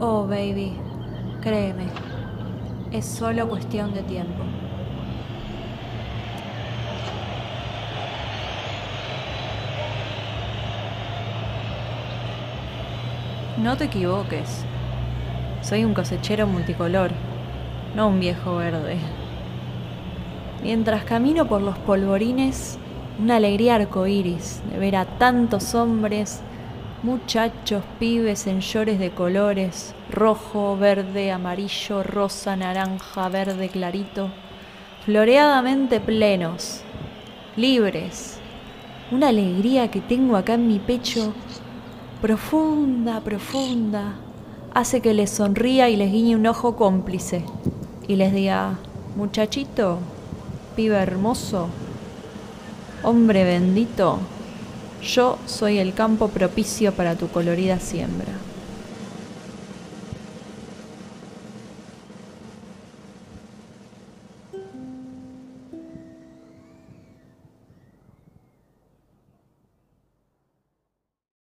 Oh, baby, créeme, es solo cuestión de tiempo. No te equivoques. Soy un cosechero multicolor, no un viejo verde. Mientras camino por los polvorines, una alegría arcoíris de ver a tantos hombres, muchachos, pibes en llores de colores, rojo, verde, amarillo, rosa, naranja, verde clarito, floreadamente plenos, libres. Una alegría que tengo acá en mi pecho profunda, profunda, hace que les sonría y les guiñe un ojo cómplice y les diga, muchachito, pibe hermoso, hombre bendito, yo soy el campo propicio para tu colorida siembra.